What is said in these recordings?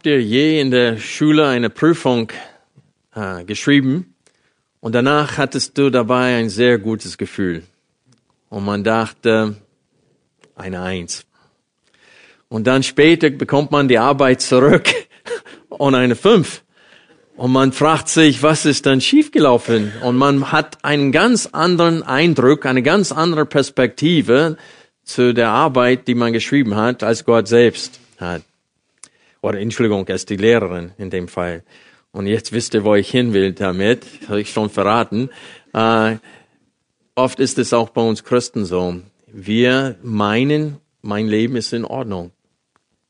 Habt ihr je in der Schule eine Prüfung äh, geschrieben und danach hattest du dabei ein sehr gutes Gefühl und man dachte, eine Eins. Und dann später bekommt man die Arbeit zurück und eine Fünf. Und man fragt sich, was ist dann schiefgelaufen? Und man hat einen ganz anderen Eindruck, eine ganz andere Perspektive zu der Arbeit, die man geschrieben hat, als Gott selbst hat. Oder Entschuldigung, als die Lehrerin in dem Fall. Und jetzt wisst ihr, wo ich hin will damit. Habe ich schon verraten. Äh, oft ist es auch bei uns Christen so. Wir meinen, mein Leben ist in Ordnung.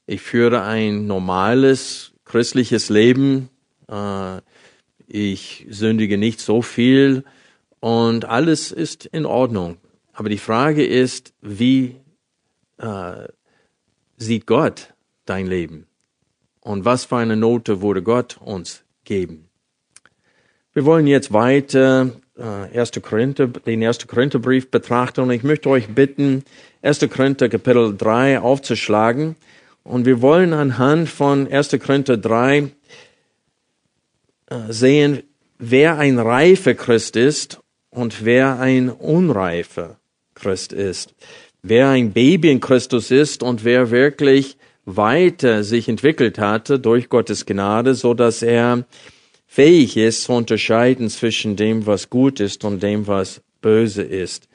Ich führe ein normales christliches Leben. Äh, ich sündige nicht so viel und alles ist in Ordnung. Aber die Frage ist, wie äh, sieht Gott dein Leben? Und was für eine Note würde Gott uns geben? Wir wollen jetzt weiter äh, 1. Korinther, den 1. Korintherbrief betrachten und ich möchte euch bitten, 1. Korinther Kapitel 3 aufzuschlagen. Und wir wollen anhand von 1. Korinther 3 äh, sehen, wer ein reifer Christ ist und wer ein unreifer Christ ist. Wer ein Baby in Christus ist und wer wirklich weiter sich entwickelt hatte durch Gottes Gnade, so dass er fähig ist zu unterscheiden zwischen dem, was gut ist und dem, was böse ist.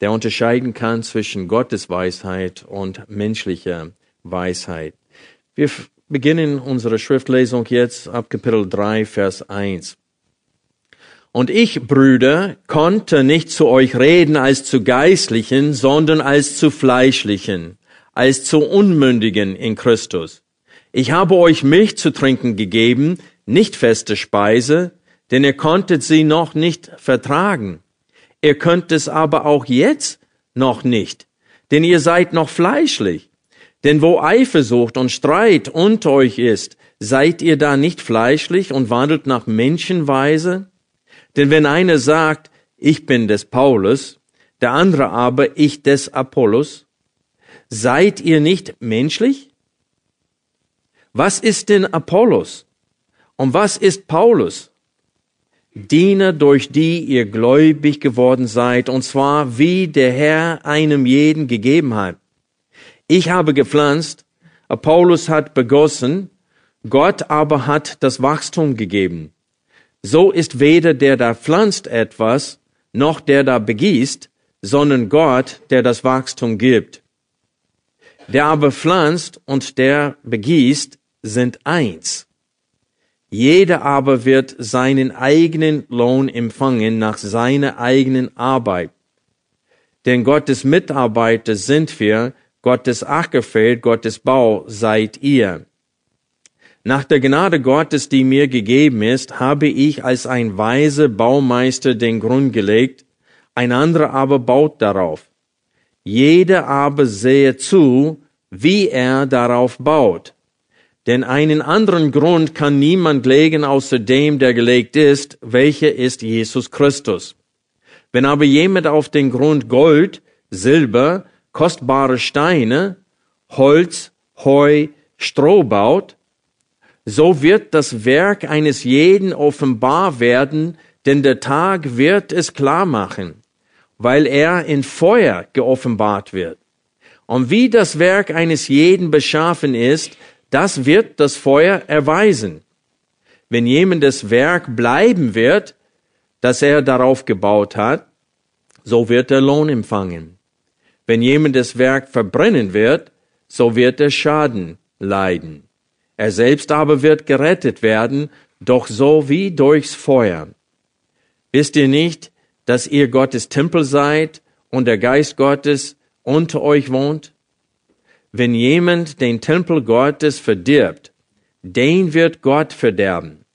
Der unterscheiden kann zwischen Gottes Weisheit und menschlicher Weisheit. Wir beginnen unsere Schriftlesung jetzt ab Kapitel 3, Vers 1. Und ich, Brüder, konnte nicht zu euch reden als zu Geistlichen, sondern als zu Fleischlichen als zu Unmündigen in Christus. Ich habe euch Milch zu trinken gegeben, nicht feste Speise, denn ihr konntet sie noch nicht vertragen. Ihr könnt es aber auch jetzt noch nicht, denn ihr seid noch fleischlich. Denn wo Eifersucht und Streit unter euch ist, seid ihr da nicht fleischlich und wandelt nach Menschenweise? Denn wenn einer sagt, ich bin des Paulus, der andere aber ich des Apollos, Seid ihr nicht menschlich? Was ist denn Apollos? Und was ist Paulus? Diener, durch die ihr gläubig geworden seid, und zwar wie der Herr einem jeden gegeben hat. Ich habe gepflanzt, Apollos hat begossen, Gott aber hat das Wachstum gegeben. So ist weder der da pflanzt etwas, noch der da begießt, sondern Gott, der das Wachstum gibt. Der aber pflanzt und der begießt sind eins. Jeder aber wird seinen eigenen Lohn empfangen nach seiner eigenen Arbeit. Denn Gottes Mitarbeiter sind wir, Gottes Ackerfeld, Gottes Bau seid ihr. Nach der Gnade Gottes, die mir gegeben ist, habe ich als ein weiser Baumeister den Grund gelegt, ein anderer aber baut darauf. Jeder aber sehe zu, wie er darauf baut. Denn einen anderen Grund kann niemand legen außer dem, der gelegt ist, welcher ist Jesus Christus. Wenn aber jemand auf den Grund Gold, Silber, kostbare Steine, Holz, Heu, Stroh baut, so wird das Werk eines jeden offenbar werden, denn der Tag wird es klar machen weil er in Feuer geoffenbart wird. Und wie das Werk eines jeden beschaffen ist, das wird das Feuer erweisen. Wenn jemandes Werk bleiben wird, das er darauf gebaut hat, so wird er Lohn empfangen. Wenn jemandes Werk verbrennen wird, so wird er Schaden leiden. Er selbst aber wird gerettet werden, doch so wie durchs Feuer. Wisst ihr nicht, dass ihr Gottes Tempel seid und der Geist Gottes unter euch wohnt? Wenn jemand den Tempel Gottes verdirbt, den wird Gott verderben.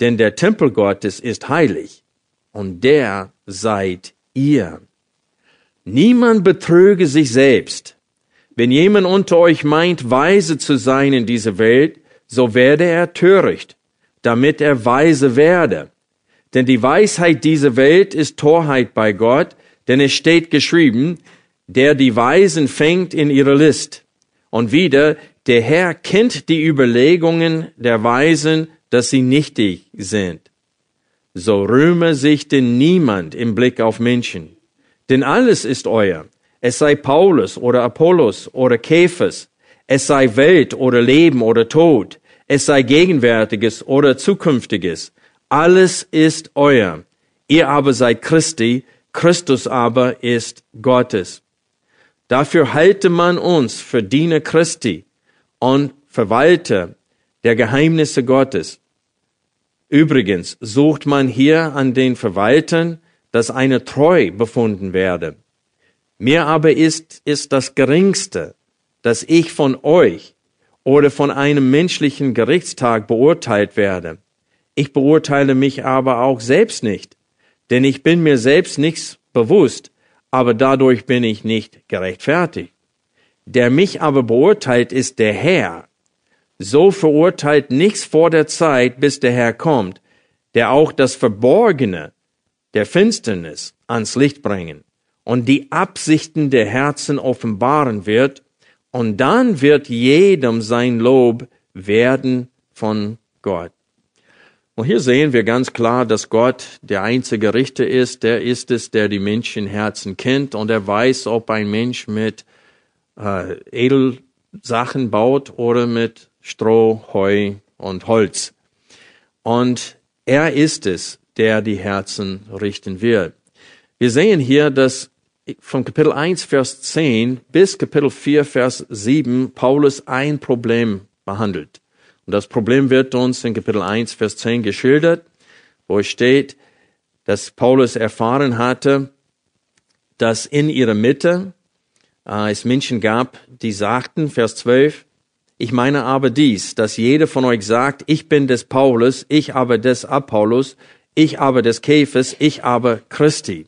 Denn der Tempel Gottes ist heilig und der seid ihr. Niemand betrüge sich selbst. Wenn jemand unter euch meint, weise zu sein in dieser Welt, so werde er töricht, damit er weise werde. Denn die Weisheit dieser Welt ist Torheit bei Gott, denn es steht geschrieben, der die Weisen fängt in ihre List. Und wieder, der Herr kennt die Überlegungen der Weisen, dass sie nichtig sind. So rühme sich denn niemand im Blick auf Menschen. Denn alles ist euer. Es sei Paulus oder Apollos oder Käfers. Es sei Welt oder Leben oder Tod. Es sei Gegenwärtiges oder Zukünftiges. Alles ist euer. Ihr aber seid Christi. Christus aber ist Gottes. Dafür halte man uns für Diener Christi und Verwalter der Geheimnisse Gottes. Übrigens sucht man hier an den Verwaltern, dass eine treu befunden werde. Mir aber ist, ist das Geringste, dass ich von euch oder von einem menschlichen Gerichtstag beurteilt werde. Ich beurteile mich aber auch selbst nicht, denn ich bin mir selbst nichts bewusst, aber dadurch bin ich nicht gerechtfertigt. Der mich aber beurteilt, ist der Herr. So verurteilt nichts vor der Zeit, bis der Herr kommt, der auch das Verborgene der Finsternis ans Licht bringen und die Absichten der Herzen offenbaren wird, und dann wird jedem sein Lob werden von Gott. Und hier sehen wir ganz klar, dass Gott der einzige Richter ist. Der ist es, der die Menschenherzen kennt und er weiß, ob ein Mensch mit äh, Edelsachen baut oder mit Stroh, Heu und Holz. Und er ist es, der die Herzen richten wird. Wir sehen hier, dass von Kapitel 1, Vers 10 bis Kapitel 4, Vers 7 Paulus ein Problem behandelt. Das Problem wird uns in Kapitel 1, Vers 10 geschildert, wo es steht, dass Paulus erfahren hatte, dass in ihrer Mitte äh, es Menschen gab, die sagten, Vers 12, ich meine aber dies, dass jeder von euch sagt, ich bin des Paulus, ich aber des Apollos, ich aber des Käfers, ich aber Christi.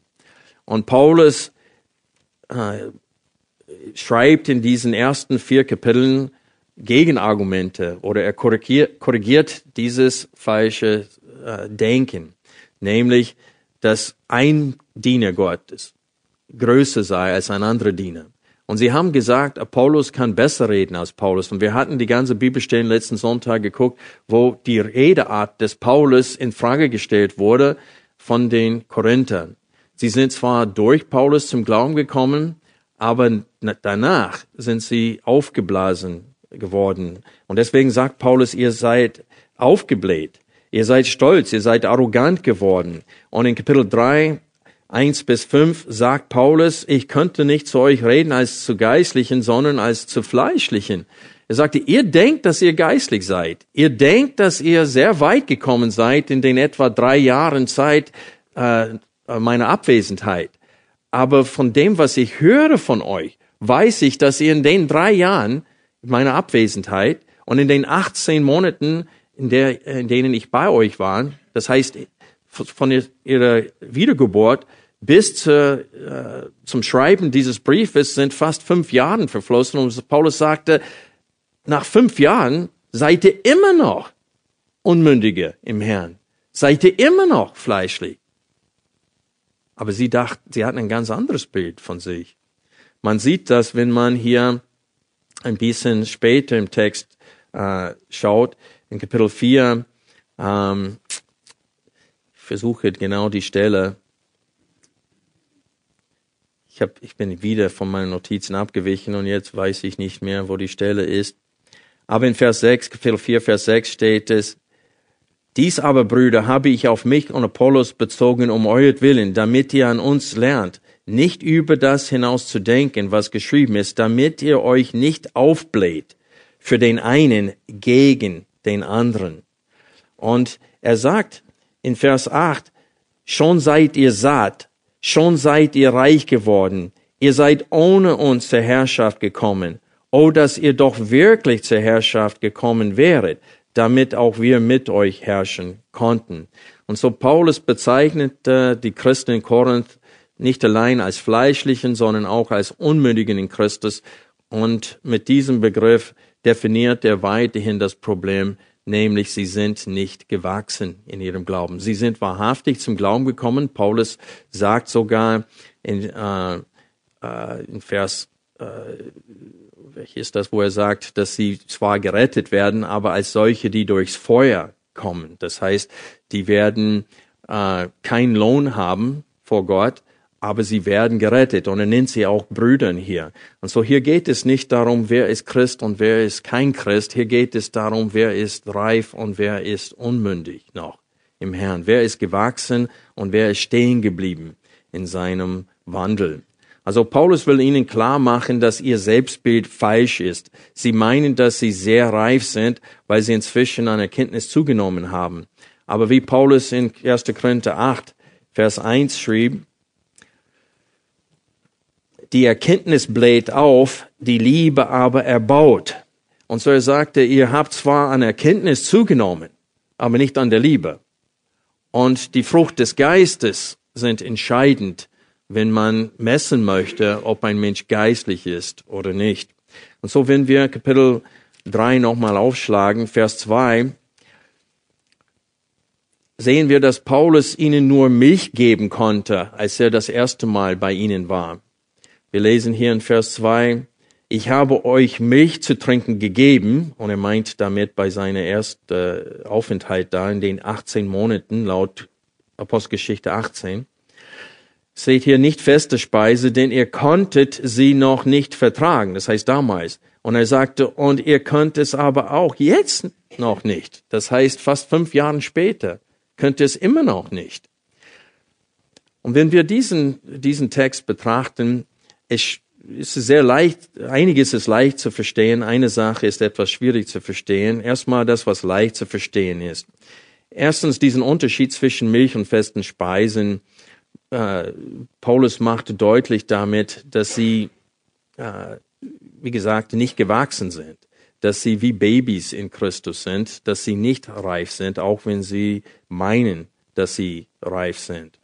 Und Paulus äh, schreibt in diesen ersten vier Kapiteln Gegenargumente oder er korrigiert, korrigiert dieses falsche äh, Denken, nämlich, dass ein Diener Gottes größer sei als ein anderer Diener. Und sie haben gesagt, Apollos kann besser reden als Paulus. Und wir hatten die ganze Bibelstellen letzten Sonntag geguckt, wo die Redeart des Paulus in Frage gestellt wurde von den Korinthern. Sie sind zwar durch Paulus zum Glauben gekommen, aber danach sind sie aufgeblasen geworden. Und deswegen sagt Paulus, ihr seid aufgebläht, ihr seid stolz, ihr seid arrogant geworden. Und in Kapitel 3, 1 bis 5 sagt Paulus, ich könnte nicht zu euch reden als zu Geistlichen, sondern als zu Fleischlichen. Er sagte, ihr denkt, dass ihr geistlich seid. Ihr denkt, dass ihr sehr weit gekommen seid in den etwa drei Jahren Zeit äh, meiner Abwesenheit. Aber von dem, was ich höre von euch, weiß ich, dass ihr in den drei Jahren meiner Abwesenheit und in den 18 Monaten, in, der, in denen ich bei euch war, das heißt von ihrer Wiedergeburt bis zu, äh, zum Schreiben dieses Briefes sind fast fünf Jahre verflossen und Paulus sagte, nach fünf Jahren seid ihr immer noch Unmündige im Herrn, seid ihr immer noch fleischlich. Aber sie dachten, sie hatten ein ganz anderes Bild von sich. Man sieht das, wenn man hier ein bisschen später im Text äh, schaut, in Kapitel 4, ähm, ich versuche genau die Stelle. Ich, hab, ich bin wieder von meinen Notizen abgewichen und jetzt weiß ich nicht mehr, wo die Stelle ist. Aber in Vers 6, Kapitel 4, Vers 6 steht es, Dies aber, Brüder, habe ich auf mich und Apollos bezogen um euretwillen, damit ihr an uns lernt, nicht über das hinaus zu denken, was geschrieben ist, damit ihr euch nicht aufbläht für den einen gegen den anderen. Und er sagt in Vers 8, schon seid ihr satt, schon seid ihr reich geworden, ihr seid ohne uns zur Herrschaft gekommen. Oh, dass ihr doch wirklich zur Herrschaft gekommen wäret, damit auch wir mit euch herrschen konnten. Und so Paulus bezeichnet äh, die Christen in Korinth nicht allein als Fleischlichen, sondern auch als Unmündigen in Christus. Und mit diesem Begriff definiert er weiterhin das Problem, nämlich sie sind nicht gewachsen in ihrem Glauben. Sie sind wahrhaftig zum Glauben gekommen. Paulus sagt sogar in, äh, äh, in Vers, äh, welches ist das, wo er sagt, dass sie zwar gerettet werden, aber als solche, die durchs Feuer kommen. Das heißt, die werden äh, keinen Lohn haben vor Gott, aber sie werden gerettet und er nennt sie auch Brüdern hier. Und so hier geht es nicht darum, wer ist Christ und wer ist kein Christ. Hier geht es darum, wer ist reif und wer ist unmündig noch im Herrn. Wer ist gewachsen und wer ist stehen geblieben in seinem Wandel. Also Paulus will ihnen klar machen, dass ihr Selbstbild falsch ist. Sie meinen, dass sie sehr reif sind, weil sie inzwischen an Erkenntnis zugenommen haben. Aber wie Paulus in 1. Korinther 8, Vers 1 schrieb, die Erkenntnis bläht auf, die Liebe aber erbaut. Und so er sagte, ihr habt zwar an Erkenntnis zugenommen, aber nicht an der Liebe. Und die Frucht des Geistes sind entscheidend, wenn man messen möchte, ob ein Mensch geistlich ist oder nicht. Und so, wenn wir Kapitel 3 nochmal aufschlagen, Vers 2, sehen wir, dass Paulus ihnen nur Milch geben konnte, als er das erste Mal bei ihnen war. Wir lesen hier in Vers 2, ich habe euch Milch zu trinken gegeben, und er meint damit bei seiner ersten Aufenthalt da in den 18 Monaten laut Apostelgeschichte 18. Seht hier nicht feste Speise, denn ihr konntet sie noch nicht vertragen, das heißt damals. Und er sagte, und ihr könnt es aber auch jetzt noch nicht. Das heißt, fast fünf Jahre später könnt ihr es immer noch nicht. Und wenn wir diesen, diesen Text betrachten, es ist sehr leicht, einiges ist leicht zu verstehen, eine Sache ist etwas schwierig zu verstehen. Erstmal das, was leicht zu verstehen ist. Erstens diesen Unterschied zwischen Milch und festen Speisen. Äh, Paulus machte deutlich damit, dass sie, äh, wie gesagt, nicht gewachsen sind, dass sie wie Babys in Christus sind, dass sie nicht reif sind, auch wenn sie meinen, dass sie reif sind.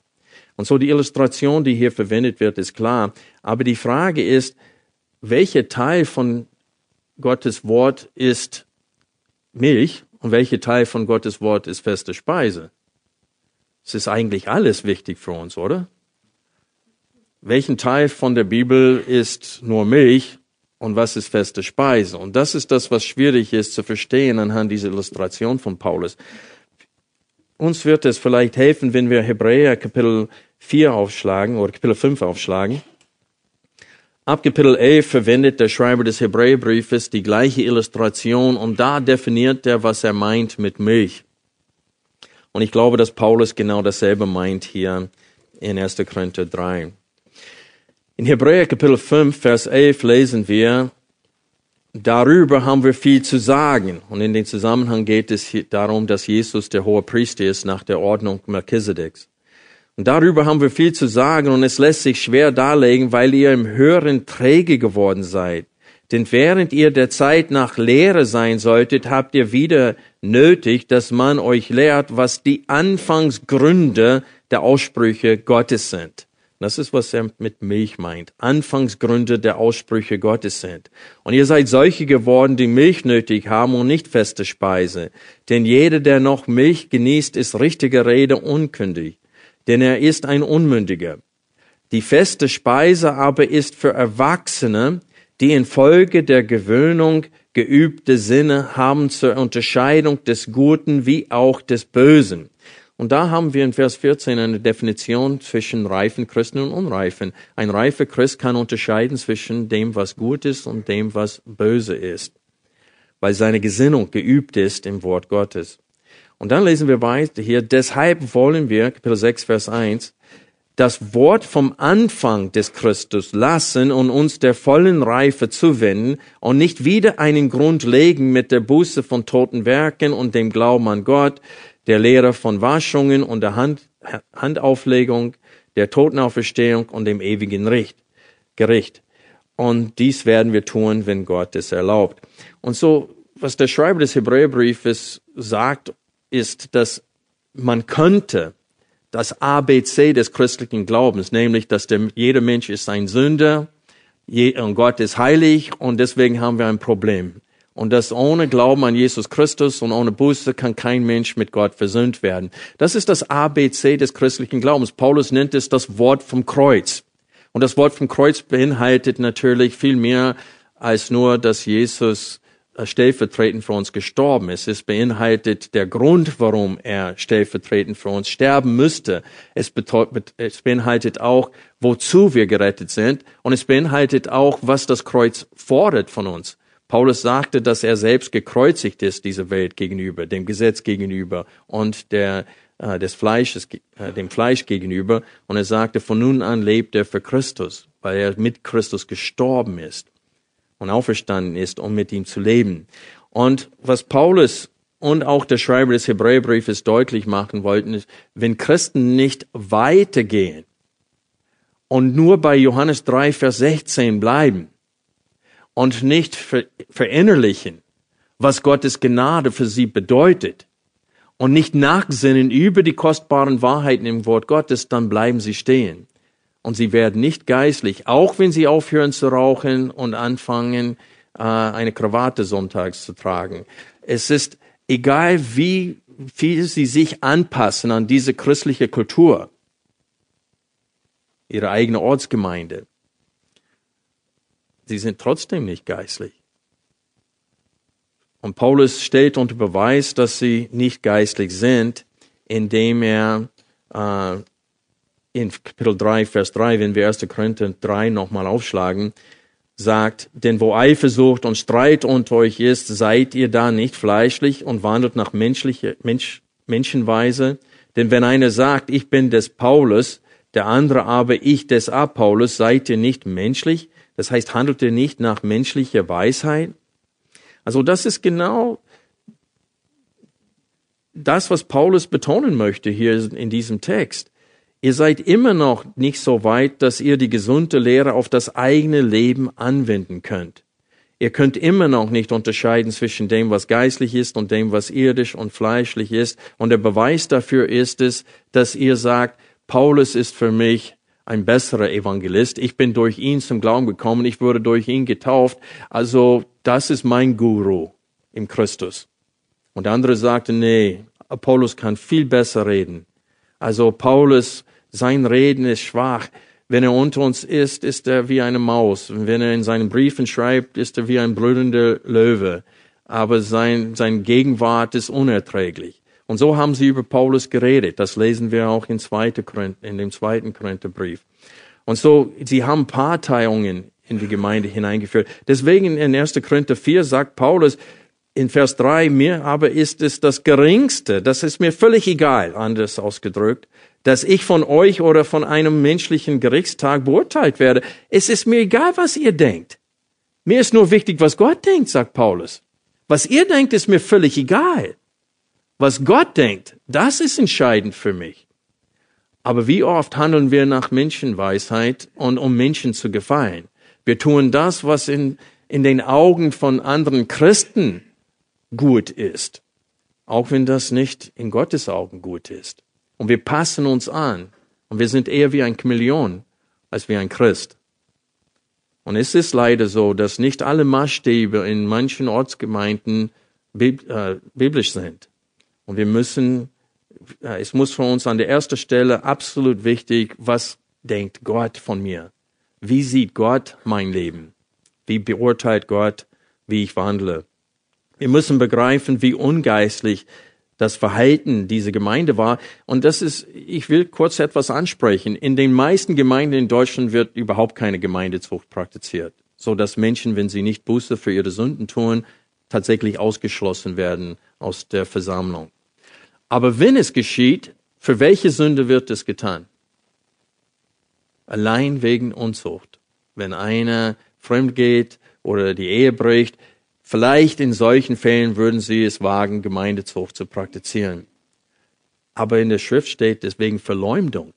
Und so die Illustration, die hier verwendet wird, ist klar. Aber die Frage ist, welcher Teil von Gottes Wort ist Milch und welcher Teil von Gottes Wort ist feste Speise? Es ist eigentlich alles wichtig für uns, oder? Welchen Teil von der Bibel ist nur Milch und was ist feste Speise? Und das ist das, was schwierig ist zu verstehen anhand dieser Illustration von Paulus. Uns wird es vielleicht helfen, wenn wir Hebräer Kapitel 4 aufschlagen oder Kapitel 5 aufschlagen. Ab Kapitel 11 verwendet der Schreiber des Hebräerbriefes die gleiche Illustration und da definiert er, was er meint mit Milch. Und ich glaube, dass Paulus genau dasselbe meint hier in 1. Korinther 3. In Hebräer Kapitel 5, Vers 11 lesen wir, darüber haben wir viel zu sagen. Und in dem Zusammenhang geht es darum, dass Jesus der hohe Priester ist nach der Ordnung Melchisedeks. Und darüber haben wir viel zu sagen und es lässt sich schwer darlegen, weil ihr im Hören träge geworden seid. Denn während ihr der Zeit nach Lehre sein solltet, habt ihr wieder nötig, dass man euch lehrt, was die Anfangsgründe der Aussprüche Gottes sind. Das ist, was er mit Milch meint. Anfangsgründe der Aussprüche Gottes sind. Und ihr seid solche geworden, die Milch nötig haben und nicht feste Speise. Denn jeder, der noch Milch genießt, ist richtige Rede unkündig denn er ist ein Unmündiger. Die feste Speise aber ist für Erwachsene, die infolge der Gewöhnung geübte Sinne haben zur Unterscheidung des Guten wie auch des Bösen. Und da haben wir in Vers 14 eine Definition zwischen reifen Christen und unreifen. Ein reifer Christ kann unterscheiden zwischen dem, was gut ist und dem, was böse ist, weil seine Gesinnung geübt ist im Wort Gottes. Und dann lesen wir weiter hier, deshalb wollen wir, Kapitel 6, Vers 1, das Wort vom Anfang des Christus lassen und uns der vollen Reife zuwenden und nicht wieder einen Grund legen mit der Buße von toten Werken und dem Glauben an Gott, der Lehre von Waschungen und der Hand, Handauflegung, der Totenauferstehung und dem ewigen Richt, Gericht. Und dies werden wir tun, wenn Gott es erlaubt. Und so, was der Schreiber des Hebräerbriefes sagt, ist, dass man könnte das ABC des christlichen Glaubens, nämlich, dass der, jeder Mensch ist ein Sünder und Gott ist heilig und deswegen haben wir ein Problem. Und dass ohne Glauben an Jesus Christus und ohne Buße kann kein Mensch mit Gott versöhnt werden. Das ist das ABC des christlichen Glaubens. Paulus nennt es das Wort vom Kreuz. Und das Wort vom Kreuz beinhaltet natürlich viel mehr als nur, dass Jesus äh, stellvertretend für uns gestorben ist. Es beinhaltet der Grund, warum er stellvertretend für uns sterben müsste. Es, es beinhaltet auch, wozu wir gerettet sind. Und es beinhaltet auch, was das Kreuz fordert von uns. Paulus sagte, dass er selbst gekreuzigt ist, dieser Welt gegenüber, dem Gesetz gegenüber und der, äh, des Fleisches, äh, dem Fleisch gegenüber. Und er sagte, von nun an lebt er für Christus, weil er mit Christus gestorben ist und auferstanden ist, um mit ihm zu leben. Und was Paulus und auch der Schreiber des Hebräerbriefes deutlich machen wollten, ist, wenn Christen nicht weitergehen und nur bei Johannes 3, Vers 16 bleiben und nicht verinnerlichen, was Gottes Gnade für sie bedeutet und nicht nachsinnen über die kostbaren Wahrheiten im Wort Gottes, dann bleiben sie stehen und sie werden nicht geistlich, auch wenn sie aufhören zu rauchen und anfangen, äh, eine Krawatte sonntags zu tragen. Es ist egal, wie viel sie sich anpassen an diese christliche Kultur, ihre eigene Ortsgemeinde. Sie sind trotzdem nicht geistlich. Und Paulus stellt unter Beweis, dass sie nicht geistlich sind, indem er äh, in Kapitel 3, Vers 3, wenn wir 1. Korinther 3 nochmal aufschlagen, sagt, denn wo Eifersucht und Streit unter euch ist, seid ihr da nicht fleischlich und wandelt nach menschlicher, Mensch, Menschenweise. Denn wenn einer sagt, ich bin des Paulus, der andere aber ich des Apollos, seid ihr nicht menschlich? Das heißt, handelt ihr nicht nach menschlicher Weisheit? Also das ist genau das, was Paulus betonen möchte hier in diesem Text. Ihr seid immer noch nicht so weit, dass ihr die gesunde Lehre auf das eigene Leben anwenden könnt. Ihr könnt immer noch nicht unterscheiden zwischen dem, was geistlich ist und dem, was irdisch und fleischlich ist. Und der Beweis dafür ist es, dass ihr sagt, Paulus ist für mich ein besserer Evangelist. Ich bin durch ihn zum Glauben gekommen. Ich wurde durch ihn getauft. Also, das ist mein Guru im Christus. Und der andere sagte, nee, Apollos kann viel besser reden. Also Paulus sein Reden ist schwach. Wenn er unter uns ist, ist er wie eine Maus. Wenn er in seinen Briefen schreibt, ist er wie ein brüllender Löwe. Aber sein, sein Gegenwart ist unerträglich. Und so haben sie über Paulus geredet. Das lesen wir auch in, zweite, in dem zweiten Korintherbrief. Und so, sie haben Parteiungen in die Gemeinde hineingeführt. Deswegen in 1. Korinther 4 sagt Paulus in Vers 3, mir aber ist es das Geringste, das ist mir völlig egal, anders ausgedrückt, dass ich von euch oder von einem menschlichen Gerichtstag beurteilt werde. Es ist mir egal, was ihr denkt. Mir ist nur wichtig, was Gott denkt, sagt Paulus. Was ihr denkt, ist mir völlig egal. Was Gott denkt, das ist entscheidend für mich. Aber wie oft handeln wir nach Menschenweisheit und um Menschen zu gefallen? Wir tun das, was in, in den Augen von anderen Christen gut ist, auch wenn das nicht in Gottes Augen gut ist. Und wir passen uns an. Und wir sind eher wie ein Chameleon als wie ein Christ. Und es ist leider so, dass nicht alle Maßstäbe in manchen Ortsgemeinden äh, biblisch sind. Und wir müssen, es muss für uns an der ersten Stelle absolut wichtig, was denkt Gott von mir? Wie sieht Gott mein Leben? Wie beurteilt Gott, wie ich wandle? Wir müssen begreifen, wie ungeistlich das Verhalten dieser Gemeinde war. Und das ist, ich will kurz etwas ansprechen. In den meisten Gemeinden in Deutschland wird überhaupt keine Gemeindezucht praktiziert, so dass Menschen, wenn sie nicht Buße für ihre Sünden tun, tatsächlich ausgeschlossen werden aus der Versammlung. Aber wenn es geschieht, für welche Sünde wird es getan? Allein wegen Unzucht. Wenn einer fremd geht oder die Ehe bricht, vielleicht in solchen Fällen würden sie es wagen, Gemeindezucht zu praktizieren. Aber in der Schrift steht, deswegen Verleumdung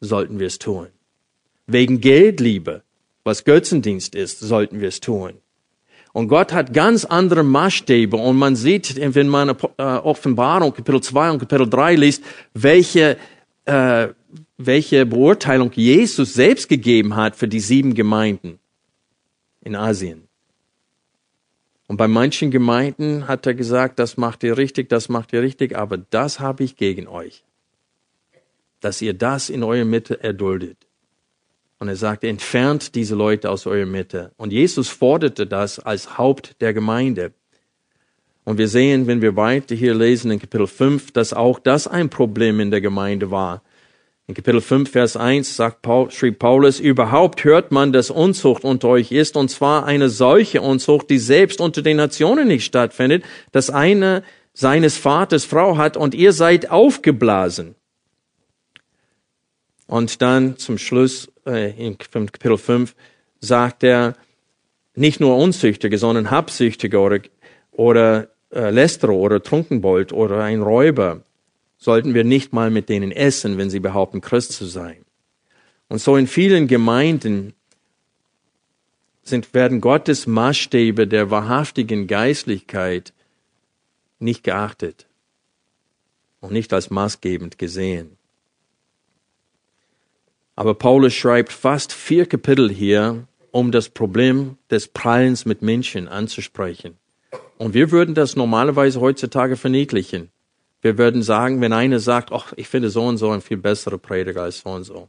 sollten wir es tun. Wegen Geldliebe, was Götzendienst ist, sollten wir es tun. Und Gott hat ganz andere Maßstäbe und man sieht, wenn man äh, Offenbarung Kapitel 2 und Kapitel 3 liest, welche, äh, welche Beurteilung Jesus selbst gegeben hat für die sieben Gemeinden in Asien. Und bei manchen Gemeinden hat er gesagt, das macht ihr richtig, das macht ihr richtig, aber das habe ich gegen euch. Dass ihr das in eurer Mitte erduldet. Und er sagte, entfernt diese Leute aus eurer Mitte. Und Jesus forderte das als Haupt der Gemeinde. Und wir sehen, wenn wir weiter hier lesen in Kapitel 5, dass auch das ein Problem in der Gemeinde war. In Kapitel 5, Vers 1 sagt Paul, schrieb Paulus, überhaupt hört man, dass Unzucht unter euch ist, und zwar eine solche Unzucht, die selbst unter den Nationen nicht stattfindet, dass einer seines Vaters Frau hat und ihr seid aufgeblasen. Und dann zum Schluss äh, in Kapitel 5 sagt er, nicht nur Unzüchtige, sondern Habsüchtige oder, oder äh, Lästerer oder Trunkenbold oder ein Räuber sollten wir nicht mal mit denen essen, wenn sie behaupten, Christ zu sein. Und so in vielen Gemeinden sind, werden Gottes Maßstäbe der wahrhaftigen Geistlichkeit nicht geachtet und nicht als maßgebend gesehen. Aber Paulus schreibt fast vier Kapitel hier, um das Problem des Prallens mit Menschen anzusprechen. Und wir würden das normalerweise heutzutage verniedlichen. Wir würden sagen, wenn einer sagt, ach, ich finde so und so ein viel besserer Prediger als so und so.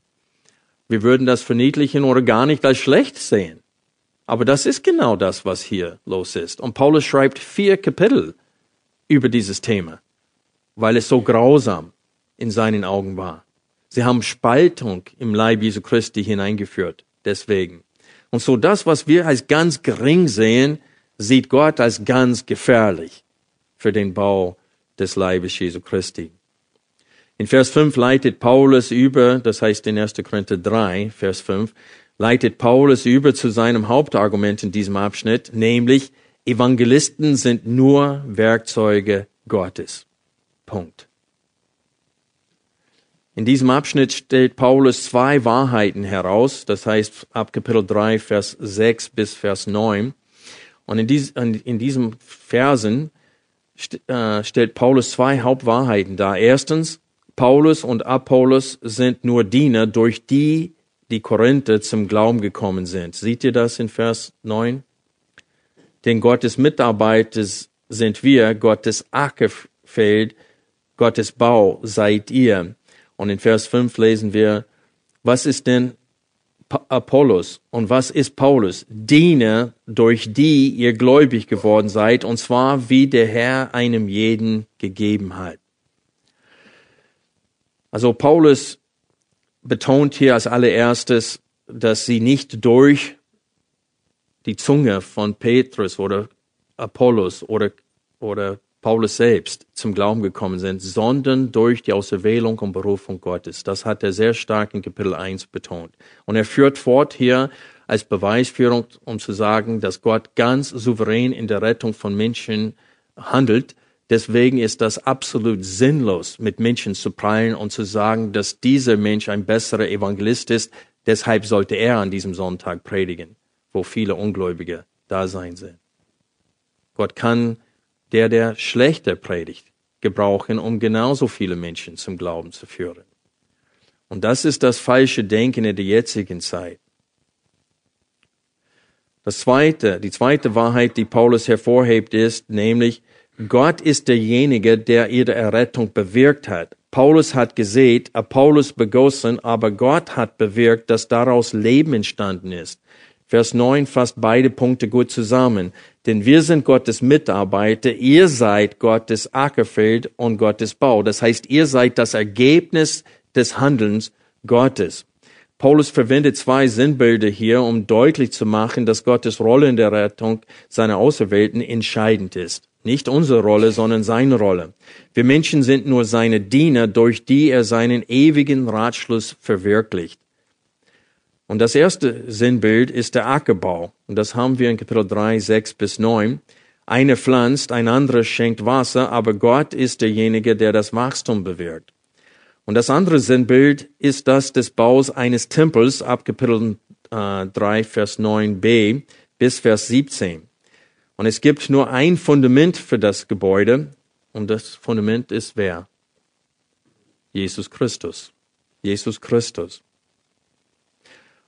Wir würden das verniedlichen oder gar nicht als schlecht sehen. Aber das ist genau das, was hier los ist. Und Paulus schreibt vier Kapitel über dieses Thema, weil es so grausam in seinen Augen war. Sie haben Spaltung im Leib Jesu Christi hineingeführt. Deswegen. Und so das, was wir als ganz gering sehen, sieht Gott als ganz gefährlich für den Bau des Leibes Jesu Christi. In Vers 5 leitet Paulus über, das heißt in 1. Korinther 3, Vers 5, leitet Paulus über zu seinem Hauptargument in diesem Abschnitt, nämlich Evangelisten sind nur Werkzeuge Gottes. Punkt. In diesem Abschnitt stellt Paulus zwei Wahrheiten heraus, das heißt ab Kapitel 3, Vers 6 bis Vers 9. Und in, dies, in diesem Versen st äh, stellt Paulus zwei Hauptwahrheiten dar. Erstens, Paulus und Apollos sind nur Diener, durch die die Korinther zum Glauben gekommen sind. Seht ihr das in Vers 9? Denn Gottes Mitarbeiter sind wir, Gottes Ackerfeld, Gottes Bau seid ihr. Und in Vers 5 lesen wir, was ist denn Apollos und was ist Paulus? Diener, durch die ihr gläubig geworden seid, und zwar wie der Herr einem jeden gegeben hat. Also Paulus betont hier als allererstes, dass sie nicht durch die Zunge von Petrus oder Apollos oder, oder Paulus selbst zum Glauben gekommen sind, sondern durch die Auserwählung und Berufung Gottes. Das hat er sehr stark in Kapitel 1 betont. Und er führt fort hier als Beweisführung, um zu sagen, dass Gott ganz souverän in der Rettung von Menschen handelt. Deswegen ist das absolut sinnlos, mit Menschen zu prallen und zu sagen, dass dieser Mensch ein besserer Evangelist ist. Deshalb sollte er an diesem Sonntag predigen, wo viele Ungläubige da sein sind. Gott kann der, der schlechter predigt, gebrauchen, um genauso viele Menschen zum Glauben zu führen. Und das ist das falsche Denken in der jetzigen Zeit. Das zweite, die zweite Wahrheit, die Paulus hervorhebt, ist nämlich, Gott ist derjenige, der ihre Errettung bewirkt hat. Paulus hat gesät, Apollos begossen, aber Gott hat bewirkt, dass daraus Leben entstanden ist. Vers 9 fasst beide Punkte gut zusammen. Denn wir sind Gottes Mitarbeiter, ihr seid Gottes Ackerfeld und Gottes Bau. Das heißt, ihr seid das Ergebnis des Handelns Gottes. Paulus verwendet zwei Sinnbilder hier, um deutlich zu machen, dass Gottes Rolle in der Rettung seiner Auserwählten entscheidend ist. Nicht unsere Rolle, sondern seine Rolle. Wir Menschen sind nur seine Diener, durch die er seinen ewigen Ratschluss verwirklicht. Und das erste Sinnbild ist der Ackerbau. Und das haben wir in Kapitel 3, 6 bis 9. Eine pflanzt, ein anderer schenkt Wasser, aber Gott ist derjenige, der das Wachstum bewirkt. Und das andere Sinnbild ist das des Baus eines Tempels ab Kapitel äh, 3, Vers 9b bis Vers 17. Und es gibt nur ein Fundament für das Gebäude und das Fundament ist wer? Jesus Christus. Jesus Christus.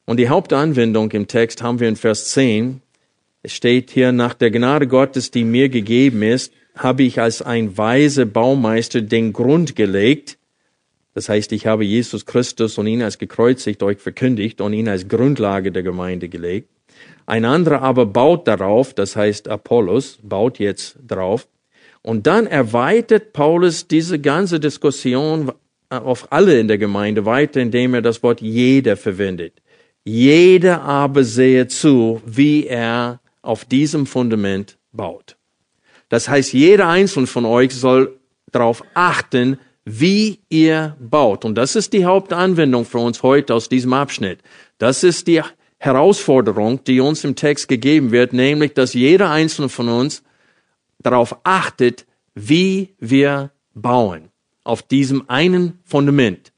Und die Hauptanwendung im Text haben wir in Vers 10. Es steht hier, nach der Gnade Gottes, die mir gegeben ist, habe ich als ein weiser Baumeister den Grund gelegt. Das heißt, ich habe Jesus Christus und ihn als gekreuzigt euch verkündigt und ihn als Grundlage der Gemeinde gelegt. Ein anderer aber baut darauf, das heißt Apollos baut jetzt drauf. Und dann erweitert Paulus diese ganze Diskussion auf alle in der Gemeinde weiter, indem er das Wort jeder verwendet. Jeder aber sehe zu, wie er auf diesem Fundament baut. Das heißt, jeder einzelne von euch soll darauf achten, wie ihr baut. Und das ist die Hauptanwendung für uns heute aus diesem Abschnitt. Das ist die Herausforderung, die uns im Text gegeben wird, nämlich, dass jeder einzelne von uns darauf achtet, wie wir bauen. Auf diesem einen Fundament,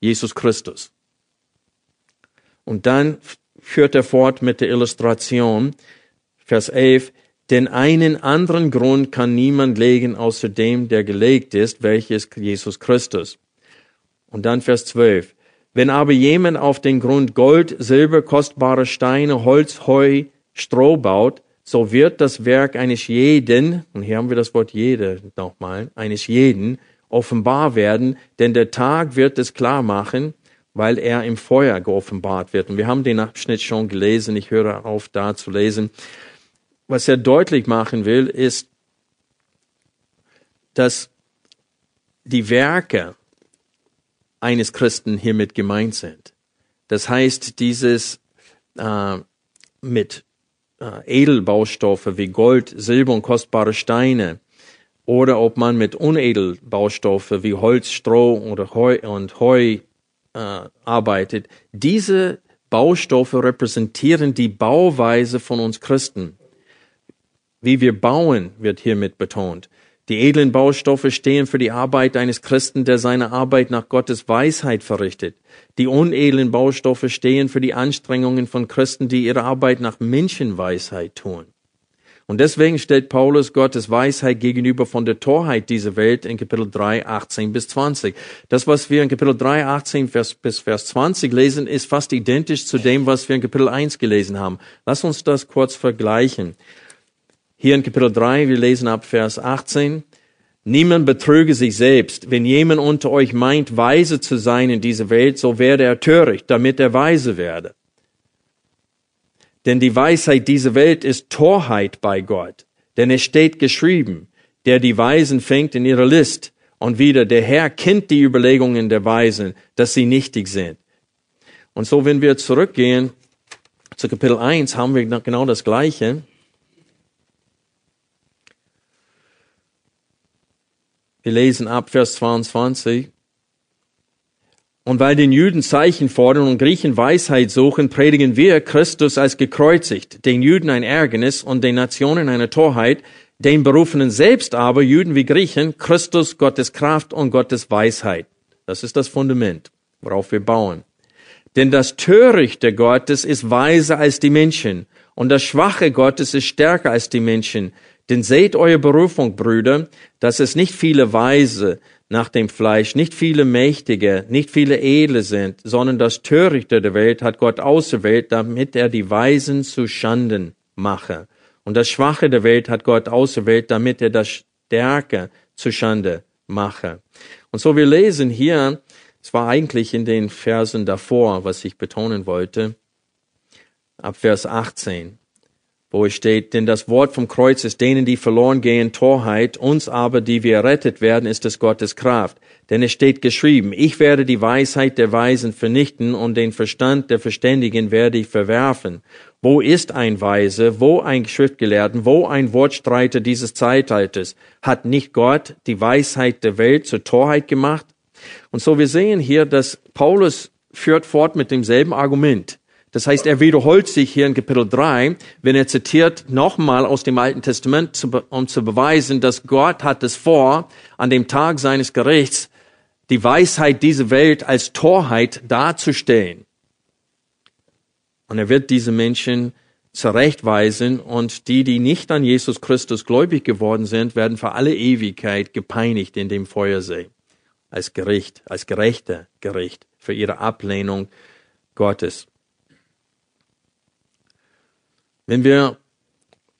Jesus Christus. Und dann führt er fort mit der Illustration, Vers 11, denn einen anderen Grund kann niemand legen außer dem, der gelegt ist, welches Jesus Christus. Und dann Vers 12, wenn aber jemand auf den Grund Gold, Silber, kostbare Steine, Holz, Heu, Stroh baut, so wird das Werk eines jeden, und hier haben wir das Wort jede nochmal, eines jeden, offenbar werden, denn der Tag wird es klar machen, weil er im Feuer geoffenbart wird. Und wir haben den Abschnitt schon gelesen, ich höre auf da zu lesen. Was er deutlich machen will, ist, dass die Werke eines Christen hiermit gemeint sind. Das heißt, dieses äh, mit äh, Edelbaustoffe wie Gold, Silber und kostbare Steine oder ob man mit Unedelbaustoffe wie Holz, Stroh oder Heu und Heu äh, arbeitet, diese Baustoffe repräsentieren die Bauweise von uns Christen. Wie wir bauen, wird hiermit betont. Die edlen Baustoffe stehen für die Arbeit eines Christen, der seine Arbeit nach Gottes Weisheit verrichtet. Die unedlen Baustoffe stehen für die Anstrengungen von Christen, die ihre Arbeit nach Menschenweisheit tun. Und deswegen stellt Paulus Gottes Weisheit gegenüber von der Torheit dieser Welt in Kapitel 3, 18 bis 20. Das, was wir in Kapitel 3, 18 Vers, bis Vers 20 lesen, ist fast identisch zu dem, was wir in Kapitel 1 gelesen haben. Lass uns das kurz vergleichen. Hier in Kapitel 3, wir lesen ab Vers 18. Niemand betrüge sich selbst. Wenn jemand unter euch meint, weise zu sein in dieser Welt, so werde er töricht, damit er weise werde. Denn die Weisheit dieser Welt ist Torheit bei Gott. Denn es steht geschrieben, der die Weisen fängt in ihre List. Und wieder, der Herr kennt die Überlegungen der Weisen, dass sie nichtig sind. Und so, wenn wir zurückgehen zu Kapitel 1, haben wir genau das Gleiche. Wir lesen ab Vers 22. Und weil den Juden Zeichen fordern und Griechen Weisheit suchen, predigen wir Christus als gekreuzigt, den Juden ein Ärgernis und den Nationen eine Torheit, den Berufenen selbst aber, Juden wie Griechen, Christus Gottes Kraft und Gottes Weisheit. Das ist das Fundament, worauf wir bauen. Denn das Törichte Gottes ist weiser als die Menschen und das Schwache Gottes ist stärker als die Menschen. Denn seht eure Berufung, Brüder, dass es nicht viele Weise, nach dem Fleisch, nicht viele Mächtige, nicht viele Edle sind, sondern das Törichte der Welt hat Gott auserwählt, damit er die Weisen zu Schanden mache. Und das Schwache der Welt hat Gott auserwählt, damit er das Stärke zu Schande mache. Und so wir lesen hier, es war eigentlich in den Versen davor, was ich betonen wollte, ab Vers 18. wo es steht, denn das Wort vom Kreuz ist denen, die verloren gehen, Torheit, uns aber, die wir errettet werden, ist es Gottes Kraft. Denn es steht geschrieben, ich werde die Weisheit der Weisen vernichten und den Verstand der Verständigen werde ich verwerfen. Wo ist ein Weise, wo ein Schriftgelehrten, wo ein Wortstreiter dieses Zeitalters? Hat nicht Gott die Weisheit der Welt zur Torheit gemacht? Und so wir sehen hier, dass Paulus führt fort mit demselben Argument. Das heißt, er wiederholt sich hier in Kapitel 3, wenn er zitiert nochmal aus dem Alten Testament, um zu beweisen, dass Gott hat es vor, an dem Tag seines Gerichts die Weisheit dieser Welt als Torheit darzustellen. Und er wird diese Menschen zurechtweisen und die, die nicht an Jesus Christus gläubig geworden sind, werden für alle Ewigkeit gepeinigt in dem Feuersee. Als Gericht, als gerechter Gericht für ihre Ablehnung Gottes. Wenn wir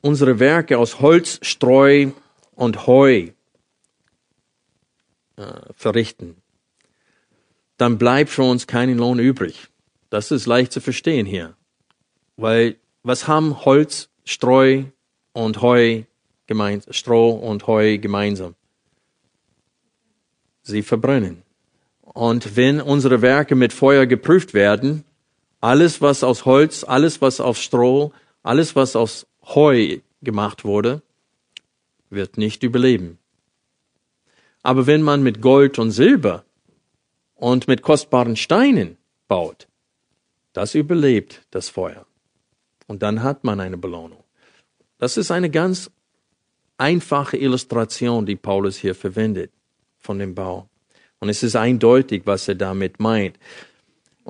unsere Werke aus Holz, Streu und Heu äh, verrichten, dann bleibt für uns kein Lohn übrig. Das ist leicht zu verstehen hier. Weil was haben Holz, Streu und Heu gemeinsam, Stroh und Heu gemeinsam? Sie verbrennen. Und wenn unsere Werke mit Feuer geprüft werden, alles was aus Holz, alles was aus Stroh, alles, was aus Heu gemacht wurde, wird nicht überleben. Aber wenn man mit Gold und Silber und mit kostbaren Steinen baut, das überlebt das Feuer. Und dann hat man eine Belohnung. Das ist eine ganz einfache Illustration, die Paulus hier verwendet von dem Bau. Und es ist eindeutig, was er damit meint.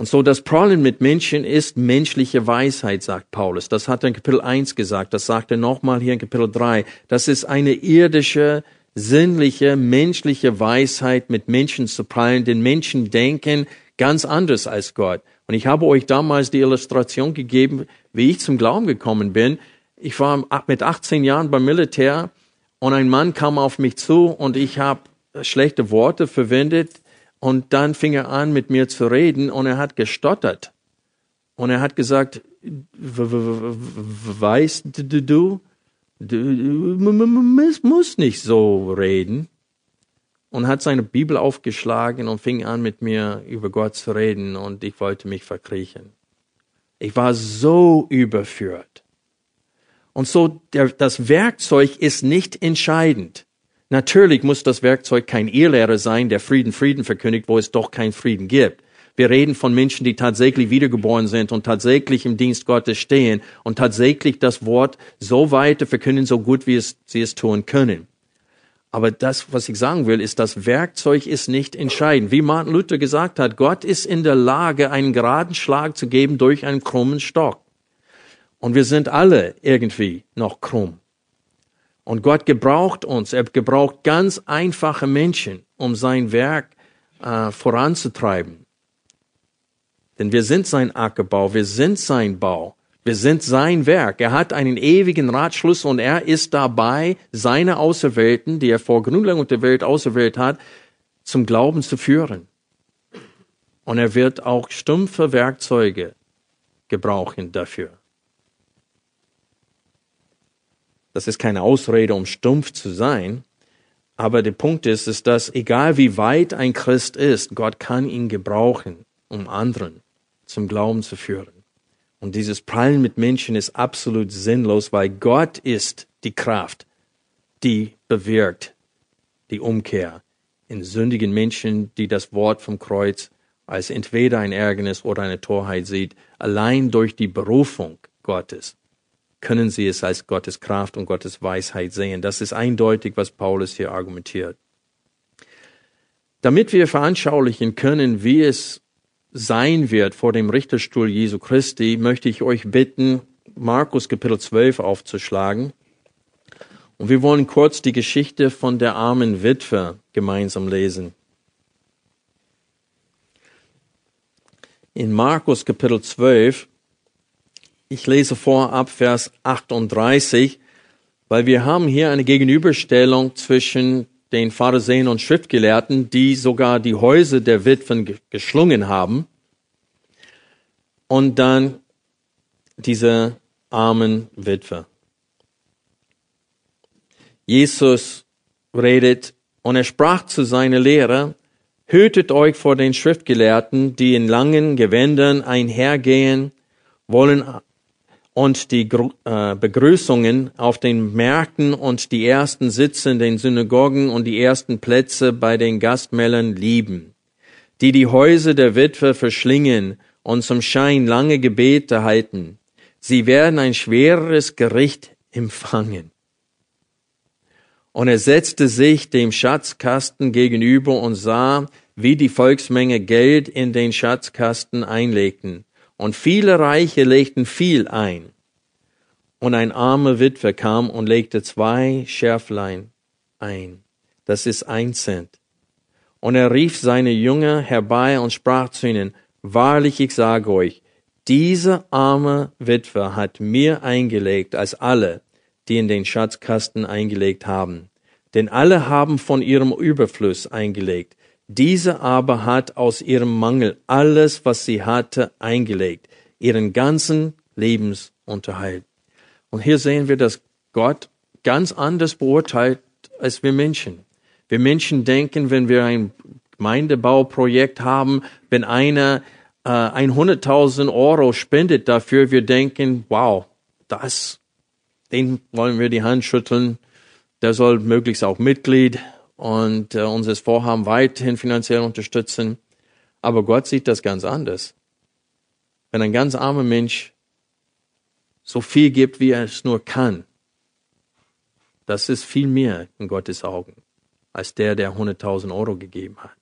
Und so das Problem mit Menschen ist menschliche Weisheit, sagt Paulus. Das hat er in Kapitel 1 gesagt, das sagt er nochmal hier in Kapitel 3. Das ist eine irdische, sinnliche, menschliche Weisheit mit Menschen zu prallen, denn Menschen denken ganz anders als Gott. Und ich habe euch damals die Illustration gegeben, wie ich zum Glauben gekommen bin. Ich war mit 18 Jahren beim Militär und ein Mann kam auf mich zu und ich habe schlechte Worte verwendet und dann fing er an, mit mir zu reden und er hat gestottert. Und er hat gesagt, weißt du, du, du musst nicht so reden. Und hat seine Bibel aufgeschlagen und fing an, mit mir über Gott zu reden und ich wollte mich verkriechen. Ich war so überführt. Und so, der, das Werkzeug ist nicht entscheidend. Natürlich muss das Werkzeug kein Irrlehrer sein, der Frieden, Frieden verkündigt, wo es doch keinen Frieden gibt. Wir reden von Menschen, die tatsächlich wiedergeboren sind und tatsächlich im Dienst Gottes stehen und tatsächlich das Wort so weiter verkünden, so gut wie es, sie es tun können. Aber das, was ich sagen will, ist, das Werkzeug ist nicht entscheidend. Wie Martin Luther gesagt hat, Gott ist in der Lage, einen geraden Schlag zu geben durch einen krummen Stock. Und wir sind alle irgendwie noch krumm. Und Gott gebraucht uns. Er gebraucht ganz einfache Menschen, um sein Werk äh, voranzutreiben. Denn wir sind sein Ackerbau, wir sind sein Bau, wir sind sein Werk. Er hat einen ewigen Ratschluss und er ist dabei, seine Auserwählten, die er vor Gründung der Welt auserwählt hat, zum Glauben zu führen. Und er wird auch stumpfe Werkzeuge gebrauchen dafür. Das ist keine Ausrede, um stumpf zu sein. Aber der Punkt ist, ist, dass egal wie weit ein Christ ist, Gott kann ihn gebrauchen, um anderen zum Glauben zu führen. Und dieses Prallen mit Menschen ist absolut sinnlos, weil Gott ist die Kraft, die bewirkt die Umkehr in sündigen Menschen, die das Wort vom Kreuz als entweder ein Ärgernis oder eine Torheit sieht, allein durch die Berufung Gottes können sie es als Gottes Kraft und Gottes Weisheit sehen. Das ist eindeutig, was Paulus hier argumentiert. Damit wir veranschaulichen können, wie es sein wird vor dem Richterstuhl Jesu Christi, möchte ich euch bitten, Markus Kapitel 12 aufzuschlagen. Und wir wollen kurz die Geschichte von der armen Witwe gemeinsam lesen. In Markus Kapitel 12 ich lese vor ab Vers 38, weil wir haben hier eine Gegenüberstellung zwischen den Pharisäern und Schriftgelehrten, die sogar die Häuser der Witwen geschlungen haben, und dann diese armen Witwe. Jesus redet und er sprach zu seiner Lehrer, hütet euch vor den Schriftgelehrten, die in langen Gewändern einhergehen wollen und die äh, Begrüßungen auf den Märkten und die ersten Sitze in den Synagogen und die ersten Plätze bei den Gastmälern lieben, die die Häuser der Witwe verschlingen und zum Schein lange Gebete halten. Sie werden ein schweres Gericht empfangen. Und er setzte sich dem Schatzkasten gegenüber und sah, wie die Volksmenge Geld in den Schatzkasten einlegten. Und viele Reiche legten viel ein. Und ein armer Witwer kam und legte zwei Schärflein ein. Das ist ein Cent. Und er rief seine Jünger herbei und sprach zu ihnen, Wahrlich, ich sage euch, diese arme Witwe hat mehr eingelegt als alle, die in den Schatzkasten eingelegt haben. Denn alle haben von ihrem Überfluss eingelegt. Diese aber hat aus ihrem Mangel alles, was sie hatte, eingelegt, ihren ganzen Lebensunterhalt. Und hier sehen wir, dass Gott ganz anders beurteilt als wir Menschen. Wir Menschen denken, wenn wir ein Gemeindebauprojekt haben, wenn einer äh, 100.000 Euro spendet dafür, wir denken, wow, das den wollen wir die Hand schütteln. Der soll möglichst auch Mitglied und äh, unseres Vorhaben weiterhin finanziell unterstützen. Aber Gott sieht das ganz anders. Wenn ein ganz armer Mensch so viel gibt, wie er es nur kann, das ist viel mehr in Gottes Augen als der, der 100.000 Euro gegeben hat.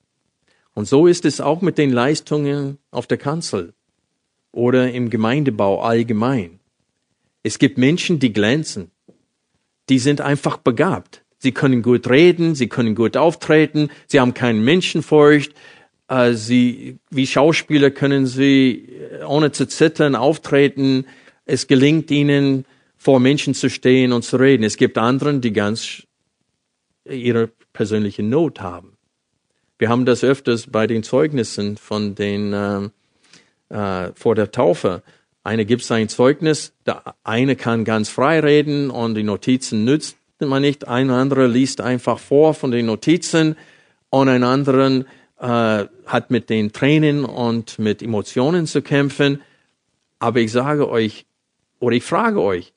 Und so ist es auch mit den Leistungen auf der Kanzel oder im Gemeindebau allgemein. Es gibt Menschen, die glänzen. Die sind einfach begabt. Sie können gut reden, sie können gut auftreten, sie haben keinen Menschenfurcht. Äh, sie, wie Schauspieler können sie äh, ohne zu zittern auftreten. Es gelingt ihnen, vor Menschen zu stehen und zu reden. Es gibt anderen, die ganz ihre persönliche Not haben. Wir haben das öfters bei den Zeugnissen von den äh, äh, vor der Taufe. Eine gibt sein Zeugnis, der eine kann ganz frei reden und die Notizen nützt man nicht. Ein anderer liest einfach vor von den Notizen und ein anderen äh, hat mit den Tränen und mit Emotionen zu kämpfen. Aber ich sage euch, oder ich frage euch,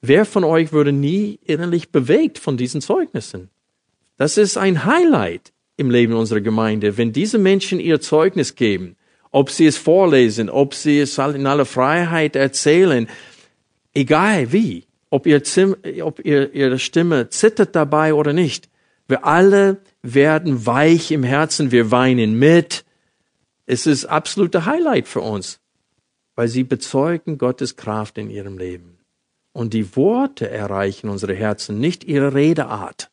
wer von euch würde nie innerlich bewegt von diesen Zeugnissen? Das ist ein Highlight im Leben unserer Gemeinde, wenn diese Menschen ihr Zeugnis geben ob sie es vorlesen, ob sie es in aller Freiheit erzählen, egal wie, ob, ihr Zim, ob ihr, ihre Stimme zittert dabei oder nicht. Wir alle werden weich im Herzen, wir weinen mit. Es ist absolute Highlight für uns, weil sie bezeugen Gottes Kraft in ihrem Leben. Und die Worte erreichen unsere Herzen, nicht ihre Redeart.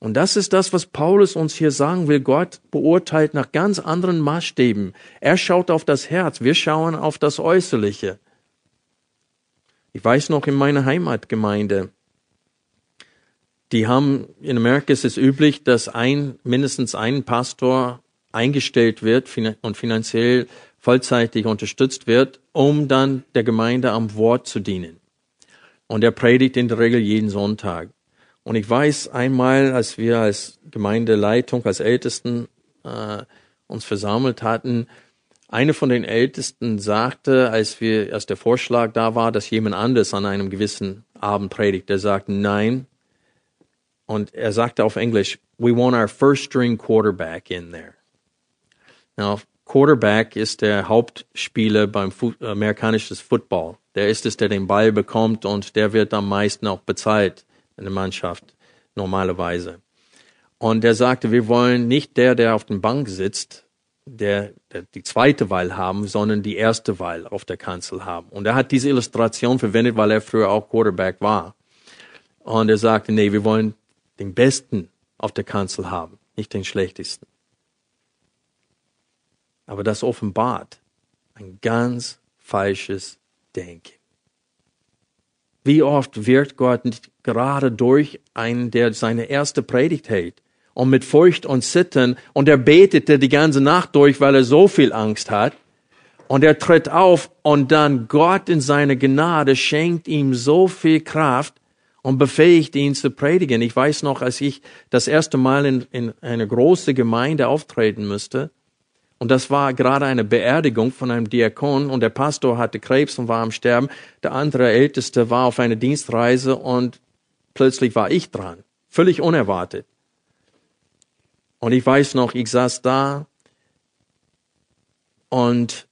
Und das ist das, was Paulus uns hier sagen will. Gott beurteilt nach ganz anderen Maßstäben. Er schaut auf das Herz, wir schauen auf das Äußerliche. Ich weiß noch in meiner Heimatgemeinde, die haben, in Amerika ist es üblich, dass ein, mindestens ein Pastor eingestellt wird und finanziell vollzeitig unterstützt wird, um dann der Gemeinde am Wort zu dienen. Und er predigt in der Regel jeden Sonntag. Und ich weiß einmal, als wir als Gemeindeleitung, als Ältesten äh, uns versammelt hatten, eine von den Ältesten sagte, als wir, als der Vorschlag da war, dass jemand anders an einem gewissen Abend predigt, der sagte nein. Und er sagte auf Englisch, we want our first string quarterback in there. Now, Quarterback ist der Hauptspieler beim Fu amerikanischen Football. Der ist es, der den Ball bekommt und der wird am meisten auch bezahlt in der Mannschaft normalerweise. Und er sagte, wir wollen nicht der, der auf der Bank sitzt, der, der die zweite Wahl haben, sondern die erste Wahl auf der Kanzel haben. Und er hat diese Illustration verwendet, weil er früher auch Quarterback war. Und er sagte, nee, wir wollen den Besten auf der Kanzel haben, nicht den Schlechtesten. Aber das offenbart ein ganz falsches Denken. Wie oft wird Gott nicht gerade durch einen, der seine erste Predigt hält und mit Furcht und Zittern und er betete die ganze Nacht durch, weil er so viel Angst hat und er tritt auf und dann Gott in seiner Gnade schenkt ihm so viel Kraft und befähigt ihn zu predigen. Ich weiß noch, als ich das erste Mal in, in eine große Gemeinde auftreten müsste, und das war gerade eine Beerdigung von einem Diakon und der Pastor hatte Krebs und war am Sterben. Der andere Älteste war auf einer Dienstreise und plötzlich war ich dran. Völlig unerwartet. Und ich weiß noch, ich saß da und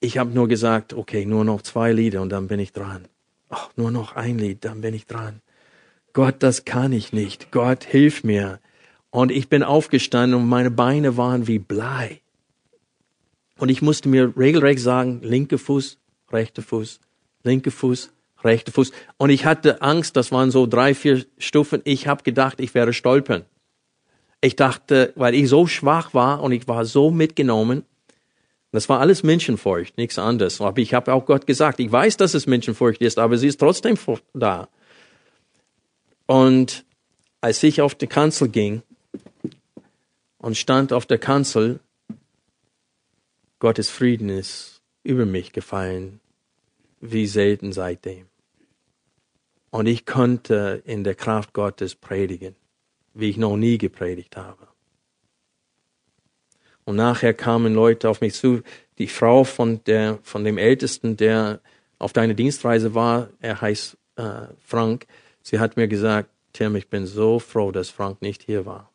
ich habe nur gesagt, okay, nur noch zwei Lieder und dann bin ich dran. Ach, nur noch ein Lied, dann bin ich dran. Gott, das kann ich nicht. Gott, hilf mir. Und ich bin aufgestanden und meine Beine waren wie Blei. Und ich musste mir regelrecht sagen, linke Fuß, rechter Fuß, linke Fuß, rechter Fuß. Und ich hatte Angst, das waren so drei, vier Stufen. Ich habe gedacht, ich werde stolpern. Ich dachte, weil ich so schwach war und ich war so mitgenommen, das war alles Menschenfurcht, nichts anderes. Aber ich habe auch Gott gesagt, ich weiß, dass es Menschenfurcht ist, aber sie ist trotzdem da. Und als ich auf die Kanzel ging und stand auf der Kanzel, Gottes Frieden ist über mich gefallen, wie selten seitdem. Und ich konnte in der Kraft Gottes predigen, wie ich noch nie gepredigt habe. Und nachher kamen Leute auf mich zu, die Frau von, der, von dem Ältesten, der auf deiner Dienstreise war, er heißt äh, Frank, sie hat mir gesagt, Tim, ich bin so froh, dass Frank nicht hier war.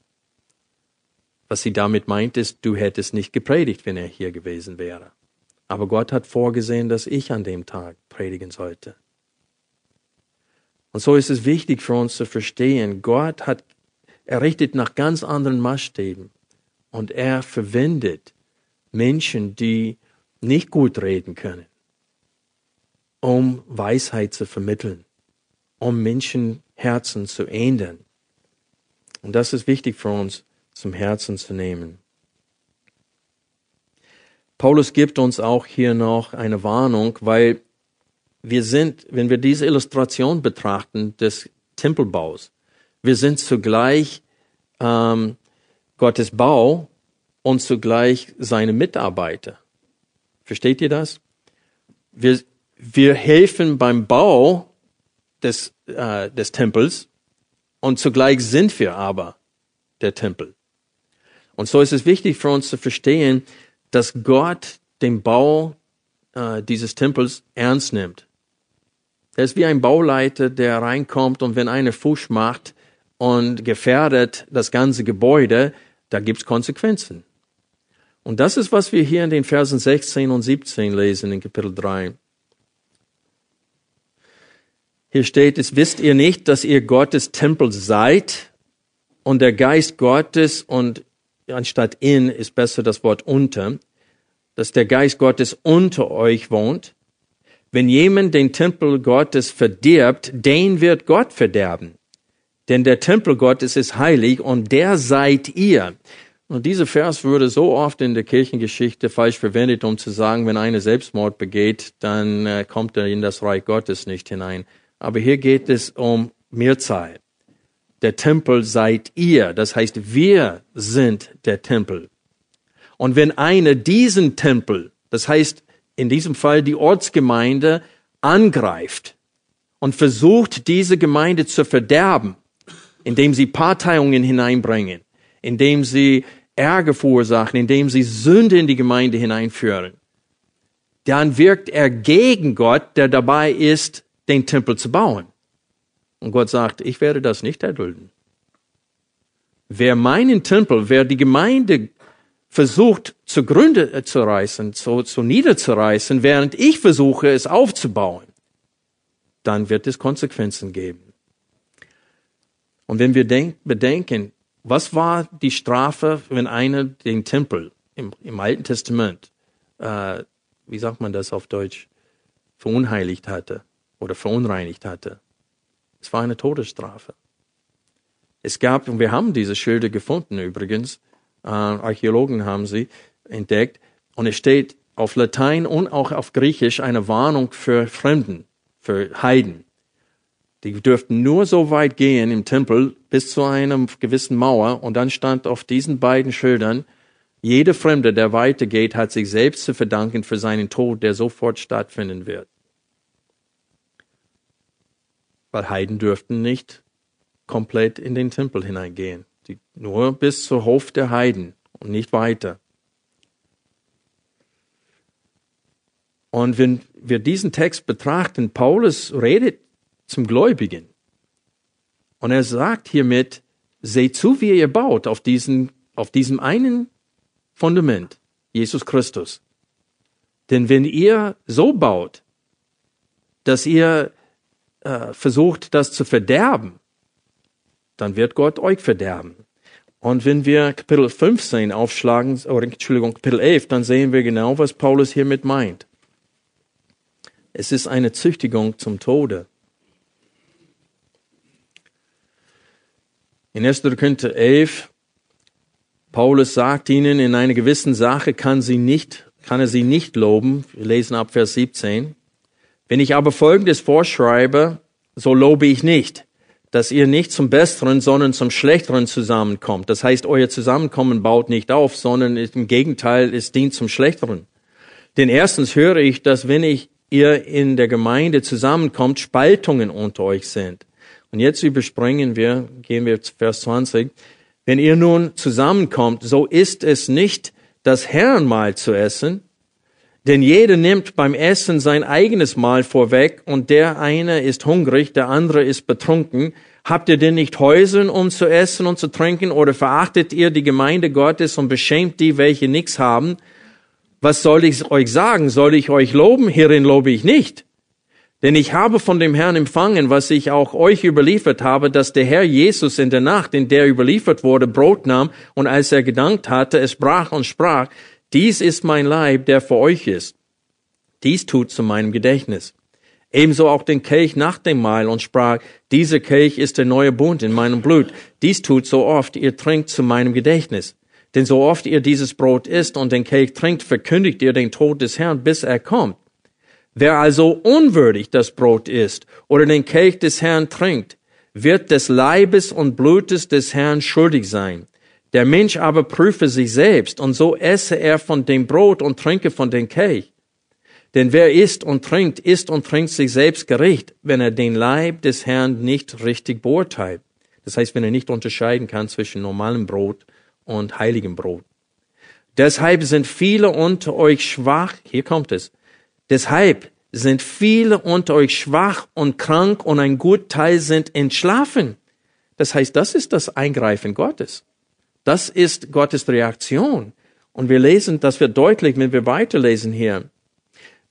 Was sie damit meint, ist, du hättest nicht gepredigt, wenn er hier gewesen wäre. Aber Gott hat vorgesehen, dass ich an dem Tag predigen sollte. Und so ist es wichtig für uns zu verstehen, Gott hat errichtet nach ganz anderen Maßstäben und er verwendet Menschen, die nicht gut reden können, um Weisheit zu vermitteln, um Menschenherzen zu ändern. Und das ist wichtig für uns zum Herzen zu nehmen. Paulus gibt uns auch hier noch eine Warnung, weil wir sind, wenn wir diese Illustration betrachten des Tempelbaus, wir sind zugleich ähm, Gottes Bau und zugleich seine Mitarbeiter. Versteht ihr das? Wir, wir helfen beim Bau des, äh, des Tempels und zugleich sind wir aber der Tempel. Und so ist es wichtig für uns zu verstehen, dass Gott den Bau äh, dieses Tempels ernst nimmt. Er ist wie ein Bauleiter, der reinkommt und wenn einer Fuß macht und gefährdet das ganze Gebäude, da gibt's Konsequenzen. Und das ist, was wir hier in den Versen 16 und 17 lesen in Kapitel 3. Hier steht es, wisst ihr nicht, dass ihr Gottes Tempel seid und der Geist Gottes und anstatt in ist besser das Wort unter, dass der Geist Gottes unter euch wohnt. Wenn jemand den Tempel Gottes verdirbt, den wird Gott verderben. Denn der Tempel Gottes ist heilig und der seid ihr. Und dieser Vers wurde so oft in der Kirchengeschichte falsch verwendet, um zu sagen, wenn einer Selbstmord begeht, dann äh, kommt er in das Reich Gottes nicht hinein. Aber hier geht es um Mehrzahl der Tempel seid ihr. Das heißt, wir sind der Tempel. Und wenn einer diesen Tempel, das heißt in diesem Fall die Ortsgemeinde, angreift und versucht, diese Gemeinde zu verderben, indem sie Parteiungen hineinbringen, indem sie Ärger verursachen, indem sie Sünde in die Gemeinde hineinführen, dann wirkt er gegen Gott, der dabei ist, den Tempel zu bauen. Und Gott sagt, ich werde das nicht erdulden. Wer meinen Tempel, wer die Gemeinde versucht zu Gründe zu reißen, zu, zu niederzureißen, während ich versuche, es aufzubauen, dann wird es Konsequenzen geben. Und wenn wir denk, bedenken, was war die Strafe, wenn einer den Tempel im, im Alten Testament, äh, wie sagt man das auf Deutsch, verunheiligt hatte oder verunreinigt hatte? Es war eine Todesstrafe. Es gab, und wir haben diese Schilder gefunden übrigens, äh, Archäologen haben sie entdeckt, und es steht auf Latein und auch auf Griechisch eine Warnung für Fremden, für Heiden. Die dürften nur so weit gehen im Tempel bis zu einer gewissen Mauer und dann stand auf diesen beiden Schildern, jeder Fremde, der weitergeht, hat sich selbst zu verdanken für seinen Tod, der sofort stattfinden wird. weil Heiden dürften nicht komplett in den Tempel hineingehen. Die, nur bis zur Hof der Heiden und nicht weiter. Und wenn wir diesen Text betrachten, Paulus redet zum Gläubigen. Und er sagt hiermit, seht zu, wie ihr baut auf, diesen, auf diesem einen Fundament, Jesus Christus. Denn wenn ihr so baut, dass ihr äh, versucht, das zu verderben, dann wird Gott euch verderben. Und wenn wir Kapitel 15 aufschlagen, oder Entschuldigung, Kapitel 11, dann sehen wir genau, was Paulus hiermit meint. Es ist eine Züchtigung zum Tode. In 1. Korinther 11, Paulus sagt ihnen, in einer gewissen Sache kann, sie nicht, kann er sie nicht loben. Wir lesen ab Vers 17. Wenn ich aber Folgendes vorschreibe, so lobe ich nicht, dass ihr nicht zum Besseren, sondern zum Schlechteren zusammenkommt. Das heißt, euer Zusammenkommen baut nicht auf, sondern im Gegenteil, es dient zum Schlechteren. Denn erstens höre ich, dass wenn ich ihr in der Gemeinde zusammenkommt, Spaltungen unter euch sind. Und jetzt überspringen wir, gehen wir zu Vers 20. Wenn ihr nun zusammenkommt, so ist es nicht das Herrenmahl zu essen, denn jeder nimmt beim Essen sein eigenes Mahl vorweg und der eine ist hungrig, der andere ist betrunken. Habt ihr denn nicht Häuser, um zu essen und zu trinken oder verachtet ihr die Gemeinde Gottes und beschämt die, welche nichts haben? Was soll ich euch sagen? Soll ich euch loben? Hierin lobe ich nicht. Denn ich habe von dem Herrn empfangen, was ich auch euch überliefert habe, dass der Herr Jesus in der Nacht, in der überliefert wurde, Brot nahm und als er gedankt hatte, es brach und sprach, dies ist mein Leib, der für euch ist. Dies tut zu meinem Gedächtnis. Ebenso auch den Kelch nach dem Mahl und sprach, dieser Kelch ist der neue Bund in meinem Blut. Dies tut so oft ihr trinkt zu meinem Gedächtnis. Denn so oft ihr dieses Brot isst und den Kelch trinkt, verkündigt ihr den Tod des Herrn, bis er kommt. Wer also unwürdig das Brot isst oder den Kelch des Herrn trinkt, wird des Leibes und Blutes des Herrn schuldig sein. Der Mensch aber prüfe sich selbst, und so esse er von dem Brot und trinke von dem Kelch. Denn wer isst und trinkt, isst und trinkt sich selbst gerecht, wenn er den Leib des Herrn nicht richtig beurteilt. Das heißt, wenn er nicht unterscheiden kann zwischen normalem Brot und heiligem Brot. Deshalb sind viele unter euch schwach, hier kommt es, deshalb sind viele unter euch schwach und krank und ein gut Teil sind entschlafen. Das heißt, das ist das Eingreifen Gottes. Das ist Gottes Reaktion. Und wir lesen, das wird deutlich, wenn wir weiterlesen hier.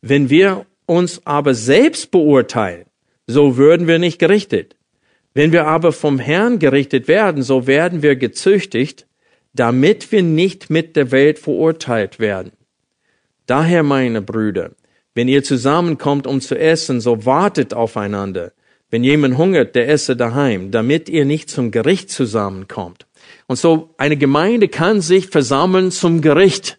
Wenn wir uns aber selbst beurteilen, so würden wir nicht gerichtet. Wenn wir aber vom Herrn gerichtet werden, so werden wir gezüchtigt, damit wir nicht mit der Welt verurteilt werden. Daher, meine Brüder, wenn ihr zusammenkommt, um zu essen, so wartet aufeinander. Wenn jemand hungert, der esse daheim, damit ihr nicht zum Gericht zusammenkommt. Und so eine Gemeinde kann sich versammeln zum Gericht,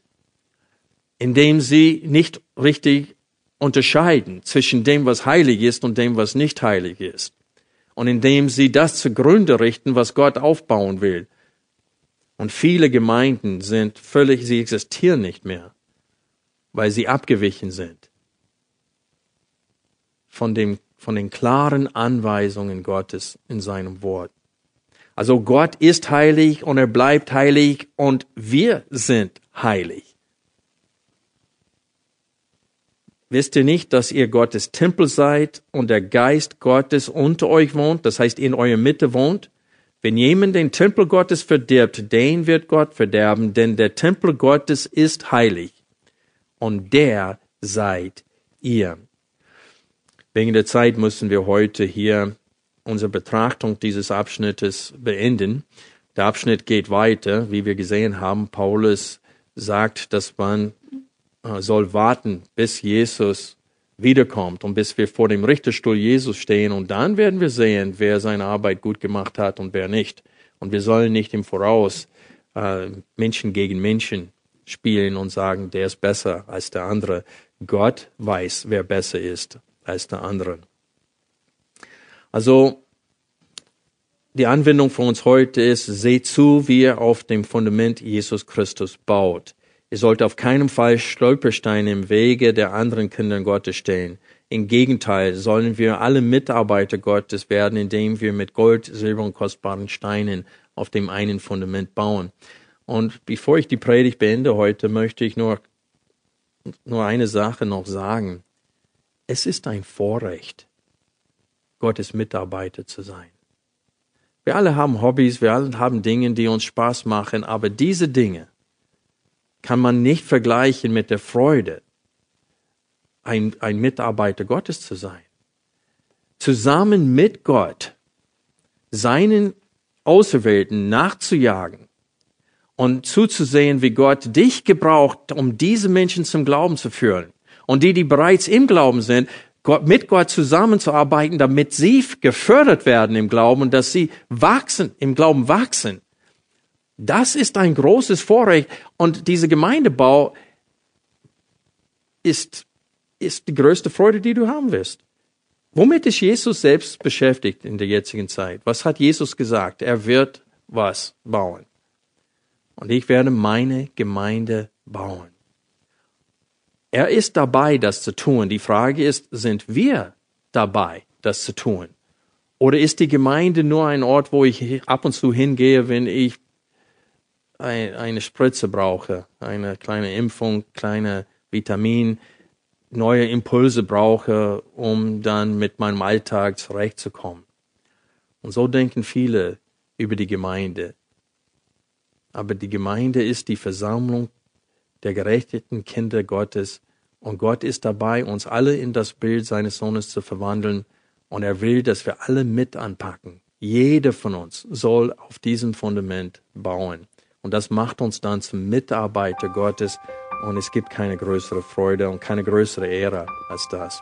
indem sie nicht richtig unterscheiden zwischen dem, was heilig ist und dem, was nicht heilig ist. Und indem sie das zugrunde richten, was Gott aufbauen will. Und viele Gemeinden sind völlig, sie existieren nicht mehr, weil sie abgewichen sind von, dem, von den klaren Anweisungen Gottes in seinem Wort. Also Gott ist heilig und er bleibt heilig und wir sind heilig. Wisst ihr nicht, dass ihr Gottes Tempel seid und der Geist Gottes unter euch wohnt, das heißt in eurer Mitte wohnt? Wenn jemand den Tempel Gottes verdirbt, den wird Gott verderben, denn der Tempel Gottes ist heilig und der seid ihr. Wegen der Zeit müssen wir heute hier unsere Betrachtung dieses Abschnittes beenden. Der Abschnitt geht weiter, wie wir gesehen haben. Paulus sagt, dass man äh, soll warten, bis Jesus wiederkommt und bis wir vor dem Richterstuhl Jesus stehen und dann werden wir sehen, wer seine Arbeit gut gemacht hat und wer nicht. Und wir sollen nicht im Voraus äh, Menschen gegen Menschen spielen und sagen, der ist besser als der andere. Gott weiß, wer besser ist als der andere. Also die Anwendung für uns heute ist, seht zu, wie ihr auf dem Fundament Jesus Christus baut. Ihr sollt auf keinen Fall Stolpersteine im Wege der anderen Kinder Gottes stehen. Im Gegenteil, sollen wir alle Mitarbeiter Gottes werden, indem wir mit Gold, Silber und kostbaren Steinen auf dem einen Fundament bauen. Und bevor ich die Predigt beende heute, möchte ich nur, nur eine Sache noch sagen. Es ist ein Vorrecht, Gottes Mitarbeiter zu sein. Wir alle haben Hobbys, wir alle haben Dinge, die uns Spaß machen, aber diese Dinge kann man nicht vergleichen mit der Freude, ein, ein Mitarbeiter Gottes zu sein. Zusammen mit Gott seinen Auserwählten nachzujagen und zuzusehen, wie Gott dich gebraucht, um diese Menschen zum Glauben zu führen. Und die, die bereits im Glauben sind, Gott, mit Gott zusammenzuarbeiten, damit sie gefördert werden im Glauben und dass sie wachsen, im Glauben wachsen. Das ist ein großes Vorrecht und dieser Gemeindebau ist, ist die größte Freude, die du haben wirst. Womit ist Jesus selbst beschäftigt in der jetzigen Zeit? Was hat Jesus gesagt? Er wird was bauen. Und ich werde meine Gemeinde bauen. Er ist dabei, das zu tun. Die Frage ist, sind wir dabei, das zu tun? Oder ist die Gemeinde nur ein Ort, wo ich ab und zu hingehe, wenn ich eine Spritze brauche, eine kleine Impfung, kleine Vitamin, neue Impulse brauche, um dann mit meinem Alltag zurechtzukommen. Und so denken viele über die Gemeinde. Aber die Gemeinde ist die Versammlung der gerechteten Kinder Gottes. Und Gott ist dabei, uns alle in das Bild seines Sohnes zu verwandeln. Und er will, dass wir alle mit anpacken. Jeder von uns soll auf diesem Fundament bauen. Und das macht uns dann zum Mitarbeiter Gottes. Und es gibt keine größere Freude und keine größere Ehre als das.